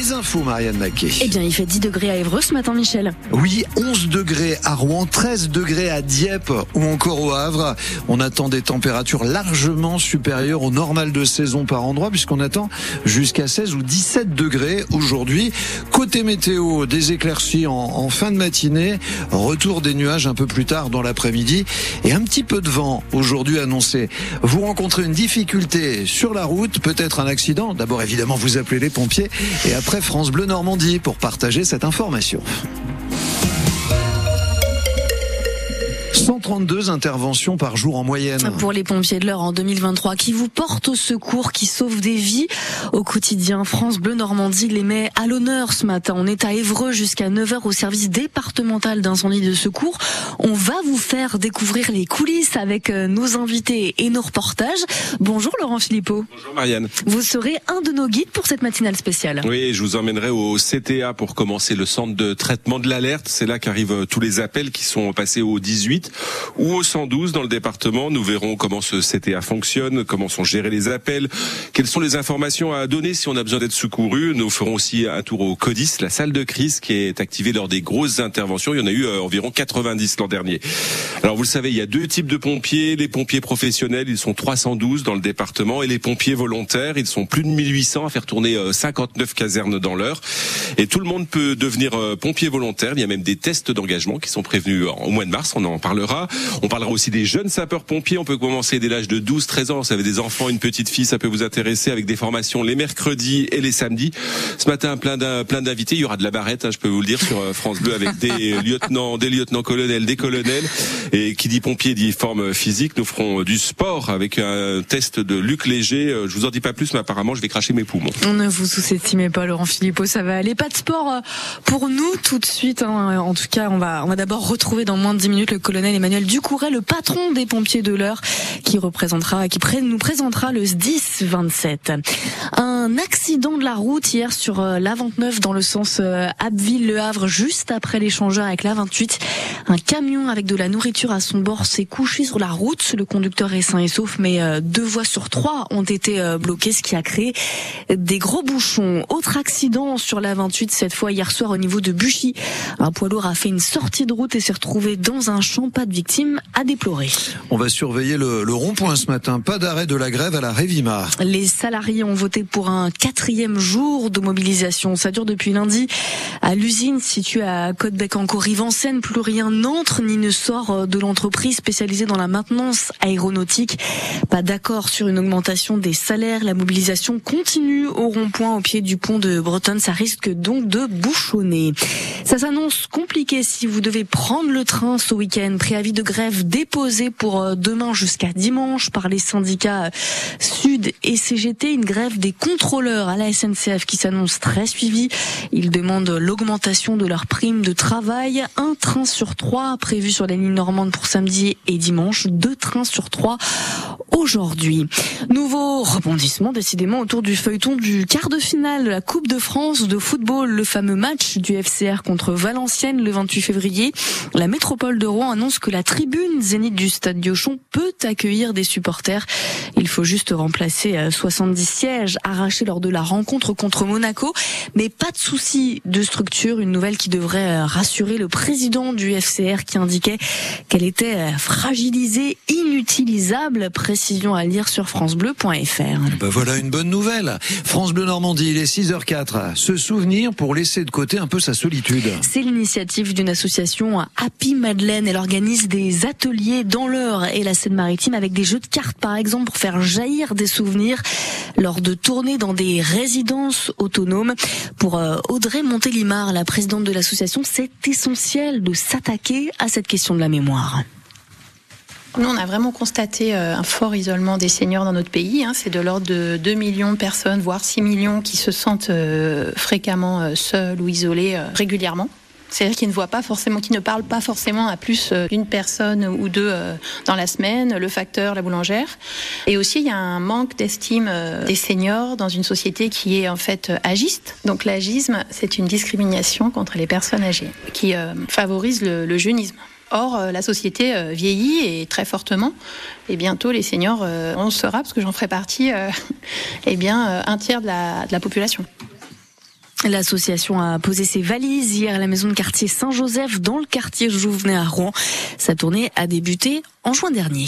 Les infos, Marianne Naquet. Eh bien, il fait 10 degrés à Évreux ce matin, Michel. Oui, 11 degrés à Rouen, 13 degrés à Dieppe ou encore au Havre. On attend des températures largement supérieures au normal de saison par endroit puisqu'on attend jusqu'à 16 ou 17 degrés aujourd'hui. Côté météo, des éclaircies en, en fin de matinée, retour des nuages un peu plus tard dans l'après-midi et un petit peu de vent aujourd'hui annoncé. Vous rencontrez une difficulté sur la route, peut-être un accident. D'abord, évidemment, vous appelez les pompiers et après France Bleu Normandie pour partager cette information. 132 interventions par jour en moyenne. Pour les pompiers de l'heure en 2023 qui vous portent au secours, qui sauvent des vies au quotidien. France Bleu Normandie les met à l'honneur ce matin. On est à Évreux jusqu'à 9h au service départemental d'incendie de secours. On va vous faire découvrir les coulisses avec euh, nos invités et nos reportages. Bonjour Laurent Philippot. Bonjour Marianne. Vous serez un de nos guides pour cette matinale spéciale. Oui, je vous emmènerai au CTA pour commencer le centre de traitement de l'alerte. C'est là qu'arrivent tous les appels qui sont passés au 18 ou au 112 dans le département. Nous verrons comment ce CTA fonctionne, comment sont gérés les appels, quelles sont les informations à donner si on a besoin d'être secouru. Nous ferons aussi un tour au CODIS, la salle de crise qui est activée lors des grosses interventions. Il y en a eu euh, environ 90 l'an dernier. Alors vous le savez, il y a deux types de pompiers. Les pompiers professionnels, ils sont 312 dans le département et les pompiers volontaires, ils sont plus de 1800 à faire tourner 59 euh, casernes dans l'heure. Et tout le monde peut devenir euh, pompier volontaire. Il y a même des tests d'engagement qui sont prévenus au mois de mars. On en parlera. On parlera aussi des jeunes sapeurs-pompiers. On peut commencer dès l'âge de 12, 13 ans. Si vous avez des enfants, une petite fille, ça peut vous intéresser avec des formations les mercredis et les samedis. Ce matin, plein d'invités. Il y aura de la barrette, hein, je peux vous le dire, sur euh, France Bleu avec des lieutenants, des lieutenants-colonels, des colonels. Et qui dit pompier dit forme physique. Nous ferons du sport avec un test de Luc Léger. Euh, je vous en dis pas plus, mais apparemment, je vais cracher mes poumons. On ne vous sous-estimez pas, Laurent Philippot, ça va aller. Pas de sport euh, pour nous tout de suite. Hein. En tout cas, on va, on va d'abord retrouver dans moins de 10 minutes le colonel Emmanuel Ducouret, le patron des pompiers de l'heure, qui représentera, qui nous présentera le 10 27. Un accident de la route hier sur euh, l'A29 dans le sens Abbeville-Le Havre, juste après l'échangeur avec l'A28. Un camion avec de la nourriture à son bord s'est couché sur la route. Le conducteur est sain et sauf, mais deux voies sur trois ont été bloquées, ce qui a créé des gros bouchons. Autre accident sur l'A28, cette fois hier soir au niveau de Buchy. Un poids lourd a fait une sortie de route et s'est retrouvé dans un champ. Pas de victimes à déplorer. On va surveiller le, le rond-point ce matin. Pas d'arrêt de la grève à la Révima. Les salariés ont voté pour un quatrième jour de mobilisation. Ça dure depuis lundi à l'usine située à Côte-Bec en Rive-en-Seine. Plus rien n'entre ni ne sort de l'entreprise spécialisée dans la maintenance aéronautique. Pas d'accord sur une augmentation des salaires. La mobilisation continue au rond-point au pied du pont de Bretonne. Ça risque donc de bouchonner. Ça s'annonce compliqué si vous devez prendre le train ce week-end. Préavis de grève déposé pour demain jusqu'à dimanche par les syndicats Sud et CGT. Une grève des contrôleurs à la SNCF qui s'annonce très suivie. Ils demandent l'augmentation de leur prime de travail. Un train sur trois prévu sur la ligne normande pour samedi et dimanche. Deux trains sur trois aujourd'hui. Nouveau rebondissement décidément autour du feuilleton du quart de finale de la Coupe de France de football, le fameux match du FCR contre Valenciennes le 28 février. La métropole de Rouen annonce que la tribune zénith du stade Diochon peut accueillir des supporters. Il faut juste remplacer 70 sièges arrachés lors de la rencontre contre Monaco, mais pas de souci de structure, une nouvelle qui devrait rassurer le président du FCR qui indiquait qu'elle était fragilisée, inutilisable, précision à lire sur francebleu.fr. Ben voilà une bonne nouvelle. France Bleu Normandie, il est 6h04. Se souvenir pour laisser de côté un peu sa solitude. C'est l'initiative d'une association Happy Madeleine. Elle organise des ateliers dans l'heure et la Seine-Maritime avec des jeux de cartes par exemple pour faire jaillir des souvenirs lors de tournées dans des résidences autonomes. Pour euh, Audrey Montélimar, la présidente de l'association, c'est essentiel de s'attaquer à cette question de la mémoire. Nous, on a vraiment constaté euh, un fort isolement des seniors dans notre pays. Hein. C'est de l'ordre de 2 millions de personnes, voire 6 millions, qui se sentent euh, fréquemment euh, seuls ou isolés régulièrement. C'est-à-dire qu'ils ne voient pas forcément, qui ne parlent pas forcément à plus d'une personne ou deux dans la semaine, le facteur, la boulangère. Et aussi, il y a un manque d'estime des seniors dans une société qui est en fait agiste. Donc l'agisme, c'est une discrimination contre les personnes âgées qui favorise le, le jeunisme. Or, euh, la société euh, vieillit et très fortement. Et bientôt, les seniors, euh, on sera, parce que j'en ferai partie, eh bien, un tiers de la, de la population. L'association a posé ses valises hier à la maison de quartier Saint-Joseph dans le quartier Jouvenet à Rouen. Sa tournée a débuté en juin dernier.